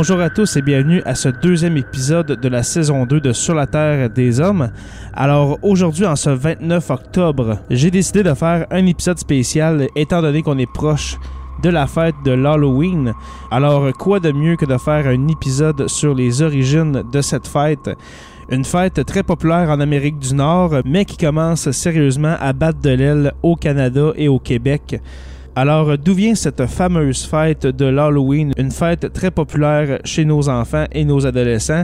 Bonjour à tous et bienvenue à ce deuxième épisode de la saison 2 de Sur la Terre des Hommes. Alors aujourd'hui, en ce 29 octobre, j'ai décidé de faire un épisode spécial étant donné qu'on est proche de la fête de l'Halloween. Alors quoi de mieux que de faire un épisode sur les origines de cette fête? Une fête très populaire en Amérique du Nord, mais qui commence sérieusement à battre de l'aile au Canada et au Québec. Alors, d'où vient cette fameuse fête de l'Halloween, une fête très populaire chez nos enfants et nos adolescents?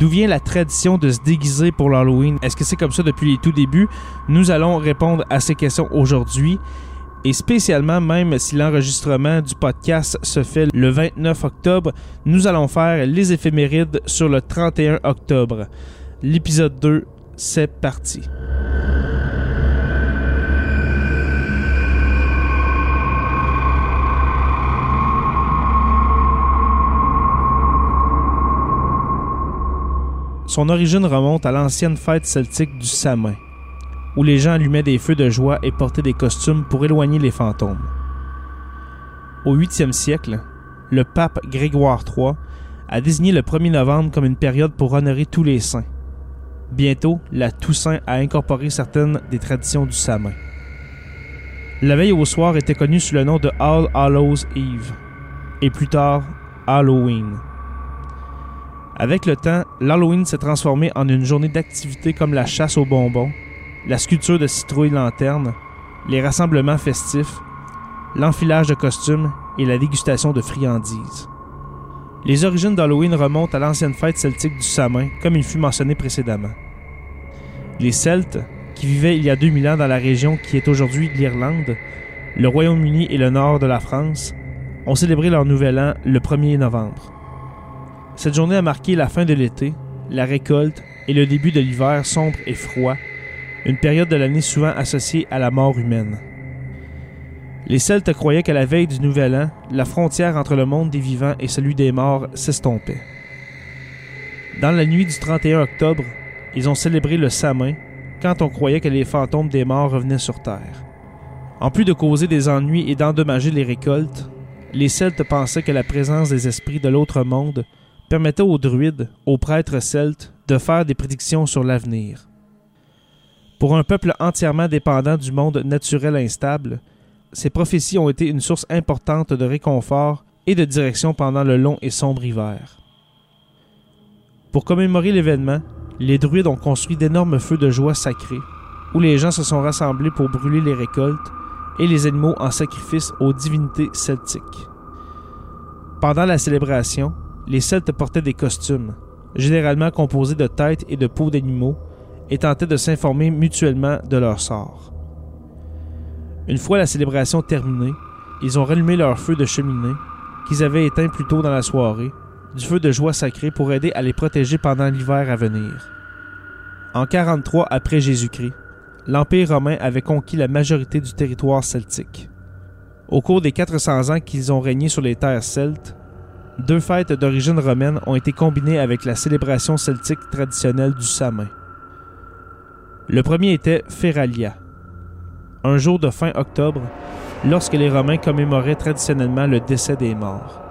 D'où vient la tradition de se déguiser pour l'Halloween? Est-ce que c'est comme ça depuis les tout débuts? Nous allons répondre à ces questions aujourd'hui. Et spécialement, même si l'enregistrement du podcast se fait le 29 octobre, nous allons faire les éphémérides sur le 31 octobre. L'épisode 2, c'est parti. Son origine remonte à l'ancienne fête celtique du Samin, où les gens allumaient des feux de joie et portaient des costumes pour éloigner les fantômes. Au 8e siècle, le pape Grégoire III a désigné le 1er novembre comme une période pour honorer tous les saints. Bientôt, la Toussaint a incorporé certaines des traditions du Samin. La veille au soir était connue sous le nom de All Hallows Eve, et plus tard Halloween. Avec le temps, l'Halloween s'est transformé en une journée d'activités comme la chasse aux bonbons, la sculpture de citrouilles lanternes, les rassemblements festifs, l'enfilage de costumes et la dégustation de friandises. Les origines d'Halloween remontent à l'ancienne fête celtique du Samin, comme il fut mentionné précédemment. Les Celtes, qui vivaient il y a 2000 ans dans la région qui est aujourd'hui l'Irlande, le Royaume-Uni et le nord de la France, ont célébré leur nouvel an le 1er novembre. Cette journée a marqué la fin de l'été, la récolte et le début de l'hiver sombre et froid, une période de l'année souvent associée à la mort humaine. Les Celtes croyaient qu'à la veille du Nouvel An, la frontière entre le monde des vivants et celui des morts s'estompait. Dans la nuit du 31 octobre, ils ont célébré le Samin quand on croyait que les fantômes des morts revenaient sur Terre. En plus de causer des ennuis et d'endommager les récoltes, les Celtes pensaient que la présence des esprits de l'autre monde permettait aux druides, aux prêtres celtes, de faire des prédictions sur l'avenir. Pour un peuple entièrement dépendant du monde naturel instable, ces prophéties ont été une source importante de réconfort et de direction pendant le long et sombre hiver. Pour commémorer l'événement, les druides ont construit d'énormes feux de joie sacrés, où les gens se sont rassemblés pour brûler les récoltes et les animaux en sacrifice aux divinités celtiques. Pendant la célébration, les Celtes portaient des costumes, généralement composés de têtes et de peaux d'animaux, et tentaient de s'informer mutuellement de leur sort. Une fois la célébration terminée, ils ont rallumé leur feu de cheminée, qu'ils avaient éteint plus tôt dans la soirée, du feu de joie sacrée pour aider à les protéger pendant l'hiver à venir. En 43 après Jésus-Christ, l'Empire romain avait conquis la majorité du territoire celtique. Au cours des 400 ans qu'ils ont régné sur les terres celtes, deux fêtes d'origine romaine ont été combinées avec la célébration celtique traditionnelle du Samin. Le premier était Feralia, un jour de fin octobre, lorsque les Romains commémoraient traditionnellement le décès des morts.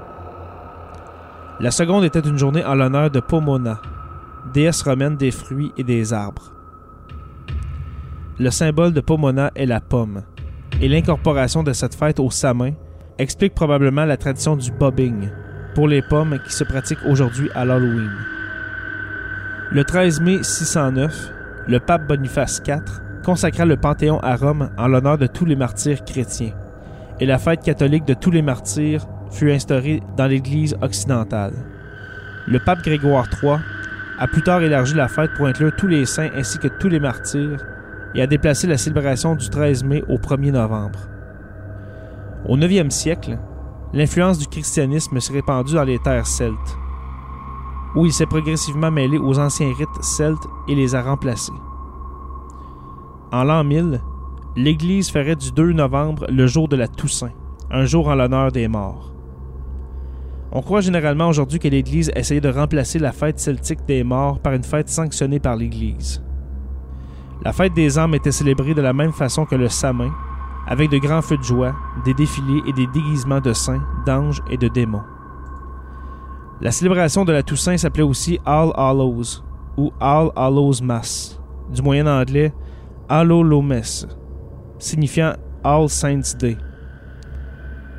La seconde était une journée en l'honneur de Pomona, déesse romaine des fruits et des arbres. Le symbole de Pomona est la pomme, et l'incorporation de cette fête au Samin explique probablement la tradition du bobbing, pour les pommes qui se pratiquent aujourd'hui à l'Halloween. Le 13 mai 609, le pape Boniface IV consacra le Panthéon à Rome en l'honneur de tous les martyrs chrétiens, et la fête catholique de tous les martyrs fut instaurée dans l'Église occidentale. Le pape Grégoire III a plus tard élargi la fête pour inclure tous les saints ainsi que tous les martyrs et a déplacé la célébration du 13 mai au 1er novembre. Au 9e siècle, l'influence du christianisme s'est répandue dans les terres celtes, où il s'est progressivement mêlé aux anciens rites celtes et les a remplacés. En l'an 1000, l'Église ferait du 2 novembre le jour de la Toussaint, un jour en l'honneur des morts. On croit généralement aujourd'hui que l'Église essayait de remplacer la fête celtique des morts par une fête sanctionnée par l'Église. La fête des âmes était célébrée de la même façon que le Samin, avec de grands feux de joie, des défilés et des déguisements de saints, d'anges et de démons. La célébration de la Toussaint s'appelait aussi All Hallows ou All Hallows Mass, du moyen anglais Allolomes, signifiant All Saints Day.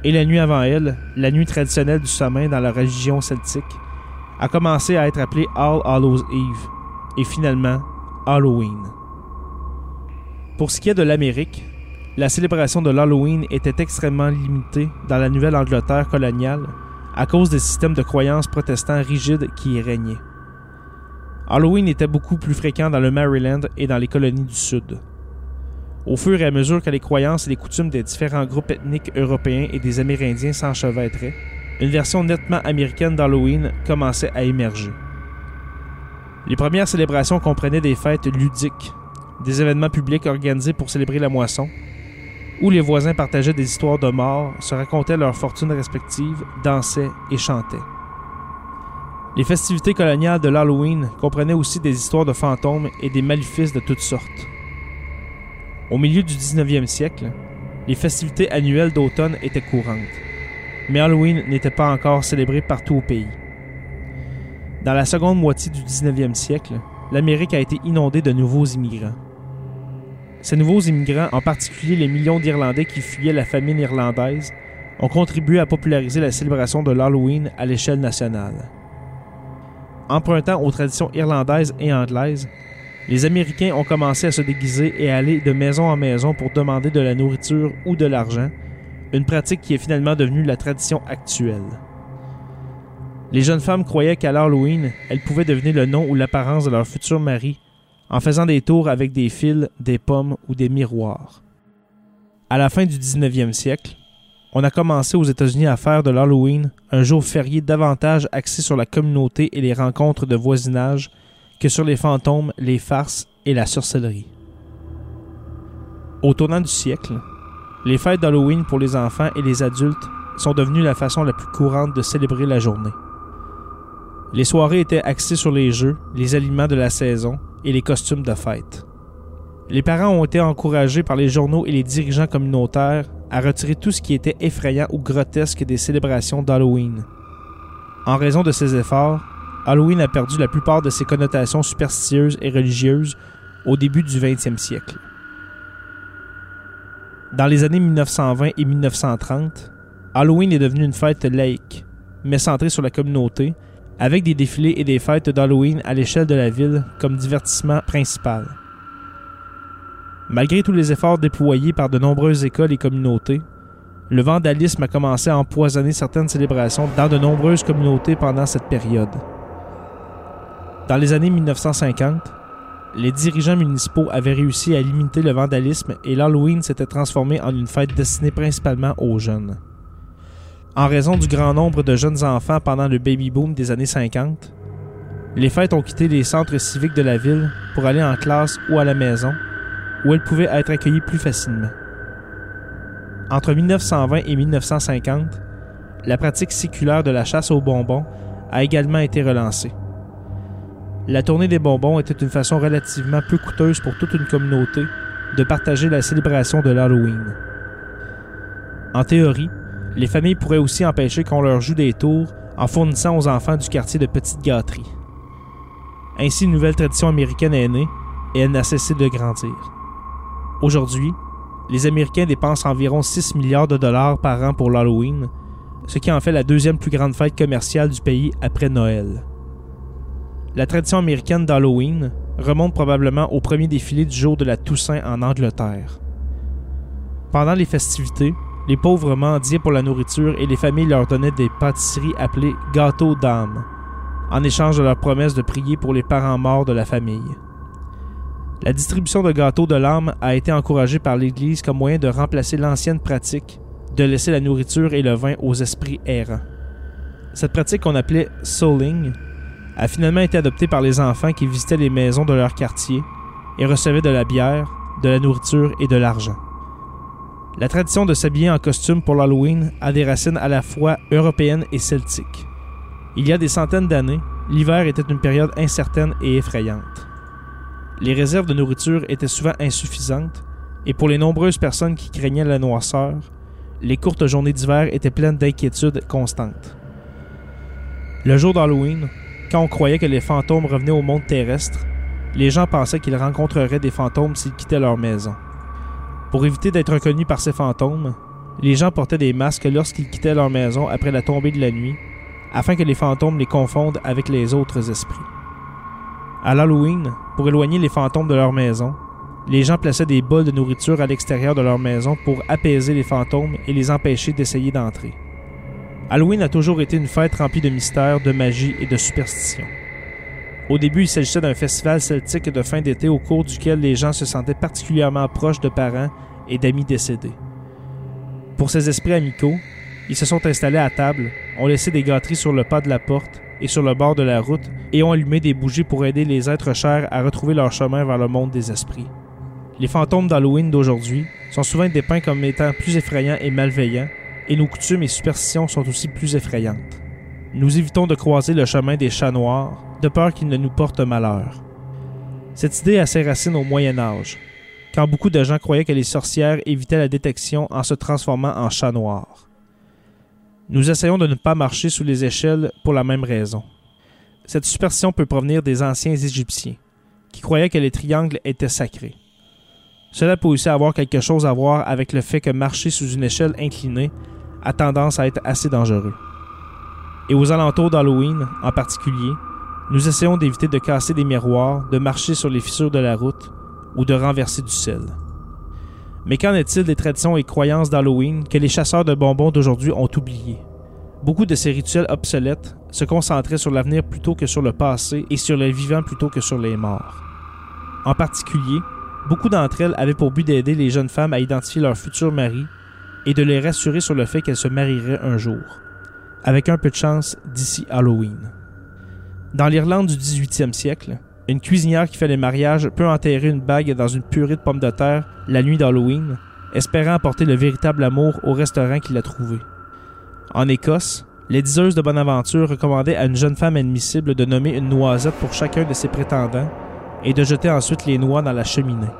Et la nuit avant elle, la nuit traditionnelle du sommeil dans la religion celtique, a commencé à être appelée All Hallows Eve et finalement Halloween. Pour ce qui est de l'Amérique, la célébration de l'Halloween était extrêmement limitée dans la Nouvelle-Angleterre coloniale à cause des systèmes de croyances protestants rigides qui y régnaient. Halloween était beaucoup plus fréquent dans le Maryland et dans les colonies du Sud. Au fur et à mesure que les croyances et les coutumes des différents groupes ethniques européens et des Amérindiens s'enchevêtraient, une version nettement américaine d'Halloween commençait à émerger. Les premières célébrations comprenaient des fêtes ludiques, des événements publics organisés pour célébrer la moisson, où les voisins partageaient des histoires de mort, se racontaient leurs fortunes respectives, dansaient et chantaient. Les festivités coloniales de l'Halloween comprenaient aussi des histoires de fantômes et des maléfices de toutes sortes. Au milieu du 19e siècle, les festivités annuelles d'automne étaient courantes, mais Halloween n'était pas encore célébré partout au pays. Dans la seconde moitié du 19e siècle, l'Amérique a été inondée de nouveaux immigrants. Ces nouveaux immigrants, en particulier les millions d'Irlandais qui fuyaient la famine irlandaise, ont contribué à populariser la célébration de l'Halloween à l'échelle nationale. Empruntant aux traditions irlandaises et anglaises, les Américains ont commencé à se déguiser et à aller de maison en maison pour demander de la nourriture ou de l'argent, une pratique qui est finalement devenue la tradition actuelle. Les jeunes femmes croyaient qu'à l'Halloween, elles pouvaient deviner le nom ou l'apparence de leur futur mari en faisant des tours avec des fils, des pommes ou des miroirs. À la fin du 19e siècle, on a commencé aux États-Unis à faire de l'Halloween un jour férié davantage axé sur la communauté et les rencontres de voisinage que sur les fantômes, les farces et la sorcellerie. Au tournant du siècle, les fêtes d'Halloween pour les enfants et les adultes sont devenues la façon la plus courante de célébrer la journée. Les soirées étaient axées sur les jeux, les aliments de la saison et les costumes de fête. Les parents ont été encouragés par les journaux et les dirigeants communautaires à retirer tout ce qui était effrayant ou grotesque des célébrations d'Halloween. En raison de ces efforts, Halloween a perdu la plupart de ses connotations superstitieuses et religieuses au début du 20e siècle. Dans les années 1920 et 1930, Halloween est devenu une fête laïque, mais centrée sur la communauté, avec des défilés et des fêtes d'Halloween à l'échelle de la ville comme divertissement principal. Malgré tous les efforts déployés par de nombreuses écoles et communautés, le vandalisme a commencé à empoisonner certaines célébrations dans de nombreuses communautés pendant cette période. Dans les années 1950, les dirigeants municipaux avaient réussi à limiter le vandalisme et l'Halloween s'était transformé en une fête destinée principalement aux jeunes. En raison du grand nombre de jeunes enfants pendant le baby boom des années 50, les fêtes ont quitté les centres civiques de la ville pour aller en classe ou à la maison, où elles pouvaient être accueillies plus facilement. Entre 1920 et 1950, la pratique séculaire de la chasse aux bonbons a également été relancée. La tournée des bonbons était une façon relativement peu coûteuse pour toute une communauté de partager la célébration de l'Halloween. En théorie, les familles pourraient aussi empêcher qu'on leur joue des tours en fournissant aux enfants du quartier de petites gâteries. Ainsi, une nouvelle tradition américaine est née et elle n'a cessé de grandir. Aujourd'hui, les Américains dépensent environ 6 milliards de dollars par an pour l'Halloween, ce qui en fait la deuxième plus grande fête commerciale du pays après Noël. La tradition américaine d'Halloween remonte probablement au premier défilé du jour de la Toussaint en Angleterre. Pendant les festivités, les pauvres mendiaient pour la nourriture et les familles leur donnaient des pâtisseries appelées gâteaux d'âme, en échange de leur promesse de prier pour les parents morts de la famille. La distribution de gâteaux de l'âme a été encouragée par l'Église comme moyen de remplacer l'ancienne pratique de laisser la nourriture et le vin aux esprits errants. Cette pratique qu'on appelait souling a finalement été adoptée par les enfants qui visitaient les maisons de leur quartier et recevaient de la bière, de la nourriture et de l'argent. La tradition de s'habiller en costume pour l'Halloween a des racines à la fois européennes et celtiques. Il y a des centaines d'années, l'hiver était une période incertaine et effrayante. Les réserves de nourriture étaient souvent insuffisantes, et pour les nombreuses personnes qui craignaient la noirceur, les courtes journées d'hiver étaient pleines d'inquiétudes constantes. Le jour d'Halloween, quand on croyait que les fantômes revenaient au monde terrestre, les gens pensaient qu'ils rencontreraient des fantômes s'ils quittaient leur maison. Pour éviter d'être reconnus par ces fantômes, les gens portaient des masques lorsqu'ils quittaient leur maison après la tombée de la nuit, afin que les fantômes les confondent avec les autres esprits. À l'Halloween, pour éloigner les fantômes de leur maison, les gens plaçaient des bols de nourriture à l'extérieur de leur maison pour apaiser les fantômes et les empêcher d'essayer d'entrer. Halloween a toujours été une fête remplie de mystères, de magie et de superstitions. Au début, il s'agissait d'un festival celtique de fin d'été au cours duquel les gens se sentaient particulièrement proches de parents et d'amis décédés. Pour ces esprits amicaux, ils se sont installés à table, ont laissé des gâteries sur le pas de la porte et sur le bord de la route et ont allumé des bougies pour aider les êtres chers à retrouver leur chemin vers le monde des esprits. Les fantômes d'Halloween d'aujourd'hui sont souvent dépeints comme étant plus effrayants et malveillants, et nos coutumes et superstitions sont aussi plus effrayantes. Nous évitons de croiser le chemin des chats noirs, de peur qu'ils ne nous portent malheur. Cette idée a ses racines au Moyen Âge, quand beaucoup de gens croyaient que les sorcières évitaient la détection en se transformant en chats noirs. Nous essayons de ne pas marcher sous les échelles pour la même raison. Cette superstition peut provenir des anciens Égyptiens, qui croyaient que les triangles étaient sacrés. Cela peut aussi avoir quelque chose à voir avec le fait que marcher sous une échelle inclinée a tendance à être assez dangereux. Et aux alentours d'Halloween, en particulier, nous essayons d'éviter de casser des miroirs, de marcher sur les fissures de la route ou de renverser du sel. Mais qu'en est-il des traditions et croyances d'Halloween que les chasseurs de bonbons d'aujourd'hui ont oubliées? Beaucoup de ces rituels obsolètes se concentraient sur l'avenir plutôt que sur le passé et sur les vivants plutôt que sur les morts. En particulier, Beaucoup d'entre elles avaient pour but d'aider les jeunes femmes à identifier leur futur mari et de les rassurer sur le fait qu'elles se marieraient un jour, avec un peu de chance d'ici Halloween. Dans l'Irlande du 18e siècle, une cuisinière qui fait les mariages peut enterrer une bague dans une purée de pommes de terre la nuit d'Halloween, espérant apporter le véritable amour au restaurant qui l'a trouvé. En Écosse, les diseuses de bonne aventure recommandaient à une jeune femme admissible de nommer une noisette pour chacun de ses prétendants et de jeter ensuite les noix dans la cheminée.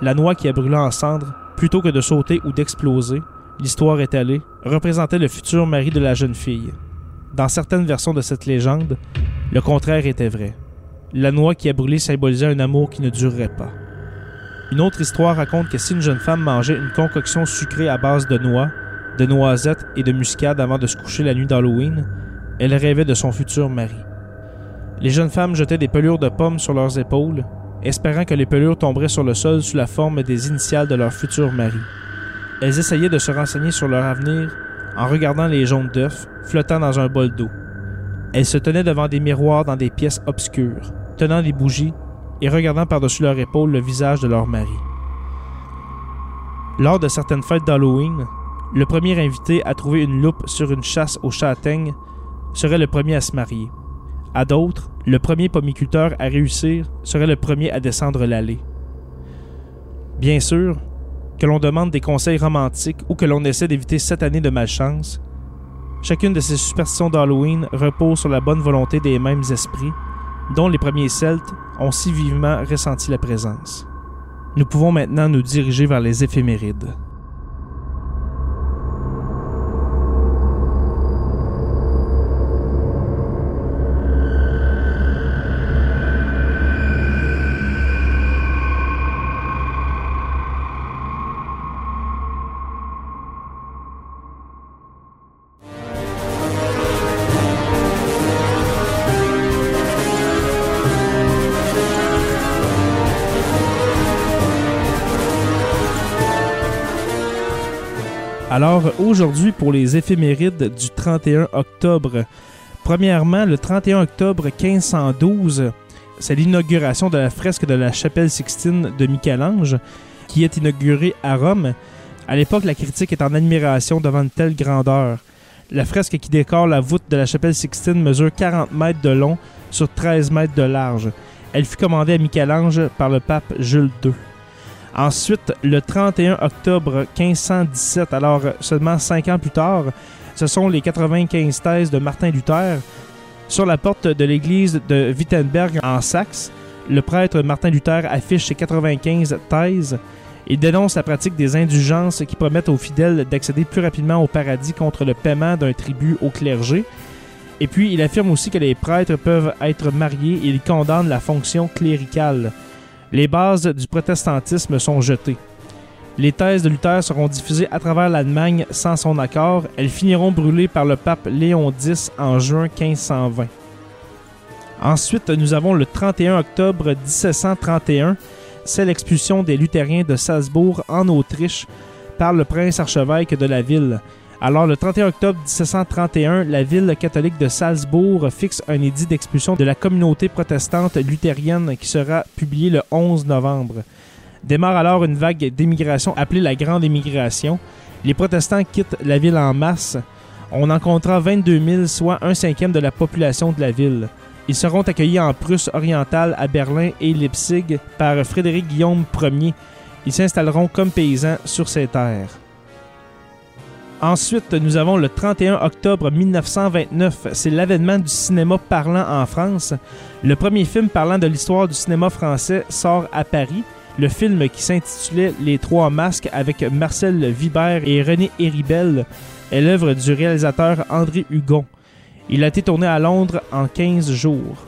La noix qui a brûlé en cendres, plutôt que de sauter ou d'exploser, l'histoire étalée, représentait le futur mari de la jeune fille. Dans certaines versions de cette légende, le contraire était vrai. La noix qui a brûlé symbolisait un amour qui ne durerait pas. Une autre histoire raconte que si une jeune femme mangeait une concoction sucrée à base de noix, de noisettes et de muscade avant de se coucher la nuit d'Halloween, elle rêvait de son futur mari. Les jeunes femmes jetaient des pelures de pommes sur leurs épaules, espérant que les pelures tomberaient sur le sol sous la forme des initiales de leur futur mari. Elles essayaient de se renseigner sur leur avenir en regardant les jaunes d'œufs flottant dans un bol d'eau. Elles se tenaient devant des miroirs dans des pièces obscures, tenant des bougies et regardant par-dessus leur épaule le visage de leur mari. Lors de certaines fêtes d'Halloween, le premier invité à trouver une loupe sur une chasse aux châtaignes serait le premier à se marier. À d'autres, le premier pomiculteur à réussir serait le premier à descendre l'allée. Bien sûr, que l'on demande des conseils romantiques ou que l'on essaie d'éviter sept années de malchance, chacune de ces superstitions d'Halloween repose sur la bonne volonté des mêmes esprits, dont les premiers Celtes ont si vivement ressenti la présence. Nous pouvons maintenant nous diriger vers les éphémérides. Alors aujourd'hui pour les éphémérides du 31 octobre. Premièrement, le 31 octobre 1512, c'est l'inauguration de la fresque de la chapelle Sixtine de Michel-Ange qui est inaugurée à Rome. À l'époque, la critique est en admiration devant une telle grandeur. La fresque qui décore la voûte de la chapelle Sixtine mesure 40 mètres de long sur 13 mètres de large. Elle fut commandée à Michel-Ange par le pape Jules II. Ensuite, le 31 octobre 1517, alors seulement cinq ans plus tard, ce sont les 95 thèses de Martin Luther. Sur la porte de l'église de Wittenberg en Saxe, le prêtre Martin Luther affiche ses 95 thèses. Il dénonce la pratique des indulgences qui promettent aux fidèles d'accéder plus rapidement au paradis contre le paiement d'un tribut au clergé. Et puis, il affirme aussi que les prêtres peuvent être mariés et il condamne la fonction cléricale. Les bases du protestantisme sont jetées. Les thèses de Luther seront diffusées à travers l'Allemagne sans son accord. Elles finiront brûlées par le pape Léon X en juin 1520. Ensuite, nous avons le 31 octobre 1731. C'est l'expulsion des luthériens de Salzbourg en Autriche par le prince archevêque de la ville. Alors, le 31 octobre 1731, la ville catholique de Salzbourg fixe un édit d'expulsion de la communauté protestante luthérienne qui sera publié le 11 novembre. Démarre alors une vague d'émigration appelée la Grande Émigration. Les protestants quittent la ville en masse. On en comptera 22 000, soit un cinquième de la population de la ville. Ils seront accueillis en Prusse orientale à Berlin et Leipzig par Frédéric Guillaume Ier. Ils s'installeront comme paysans sur ces terres. Ensuite, nous avons le 31 octobre 1929. C'est l'avènement du cinéma parlant en France. Le premier film parlant de l'histoire du cinéma français sort à Paris. Le film qui s'intitulait Les Trois Masques avec Marcel Vibert et René Héribel est l'œuvre du réalisateur André Hugon. Il a été tourné à Londres en 15 jours.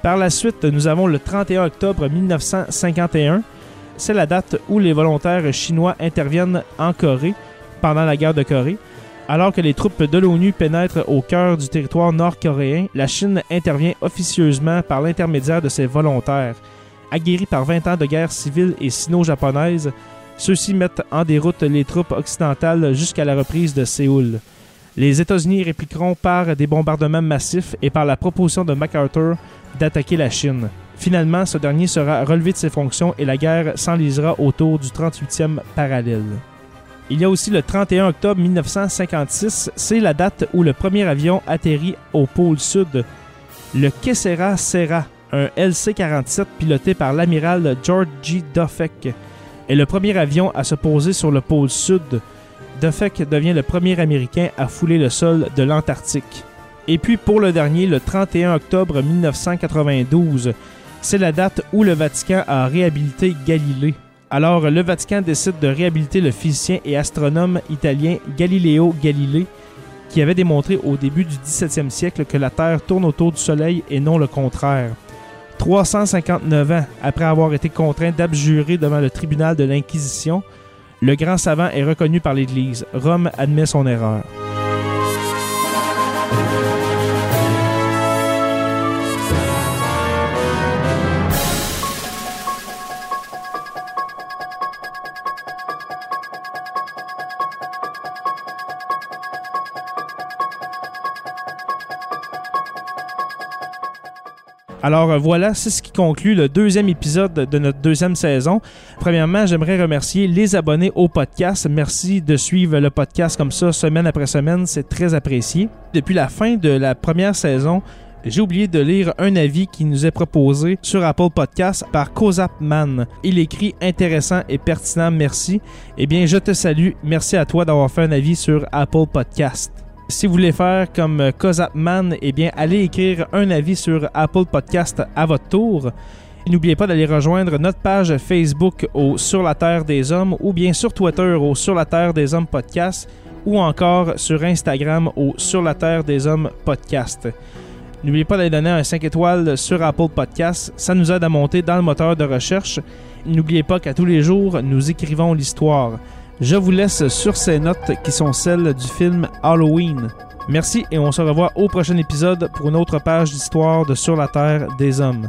Par la suite, nous avons le 31 octobre 1951. C'est la date où les volontaires chinois interviennent en Corée pendant la guerre de Corée. Alors que les troupes de l'ONU pénètrent au cœur du territoire nord-coréen, la Chine intervient officieusement par l'intermédiaire de ses volontaires. Aguerris par 20 ans de guerre civile et sino-japonaise, ceux-ci mettent en déroute les troupes occidentales jusqu'à la reprise de Séoul. Les États-Unis répliqueront par des bombardements massifs et par la proposition de MacArthur d'attaquer la Chine. Finalement, ce dernier sera relevé de ses fonctions et la guerre s'enlisera autour du 38e parallèle. Il y a aussi le 31 octobre 1956, c'est la date où le premier avion atterrit au pôle sud. Le Kessera Serra, un LC-47 piloté par l'amiral George G. Duffek, est le premier avion à se poser sur le pôle sud. Duffek devient le premier Américain à fouler le sol de l'Antarctique. Et puis pour le dernier, le 31 octobre 1992, c'est la date où le Vatican a réhabilité Galilée. Alors, le Vatican décide de réhabiliter le physicien et astronome italien Galileo Galilei, qui avait démontré au début du 17e siècle que la Terre tourne autour du Soleil et non le contraire. 359 ans après avoir été contraint d'abjurer devant le tribunal de l'Inquisition, le grand savant est reconnu par l'Église. Rome admet son erreur. Alors euh, voilà, c'est ce qui conclut le deuxième épisode de notre deuxième saison. Premièrement, j'aimerais remercier les abonnés au podcast. Merci de suivre le podcast comme ça semaine après semaine, c'est très apprécié. Depuis la fin de la première saison, j'ai oublié de lire un avis qui nous est proposé sur Apple Podcast par Kozapman. Il écrit intéressant et pertinent, merci. Eh bien, je te salue. Merci à toi d'avoir fait un avis sur Apple Podcast. Si vous voulez faire comme Kozapman, eh bien, allez écrire un avis sur Apple Podcast à votre tour. N'oubliez pas d'aller rejoindre notre page Facebook au Sur la Terre des Hommes ou bien sur Twitter au Sur la Terre des Hommes Podcast ou encore sur Instagram au Sur la Terre des Hommes Podcast. N'oubliez pas d'aller donner un 5 étoiles sur Apple Podcast, ça nous aide à monter dans le moteur de recherche. N'oubliez pas qu'à tous les jours, nous écrivons l'histoire. Je vous laisse sur ces notes qui sont celles du film Halloween. Merci et on se revoit au prochain épisode pour une autre page d'histoire de Sur la Terre des Hommes.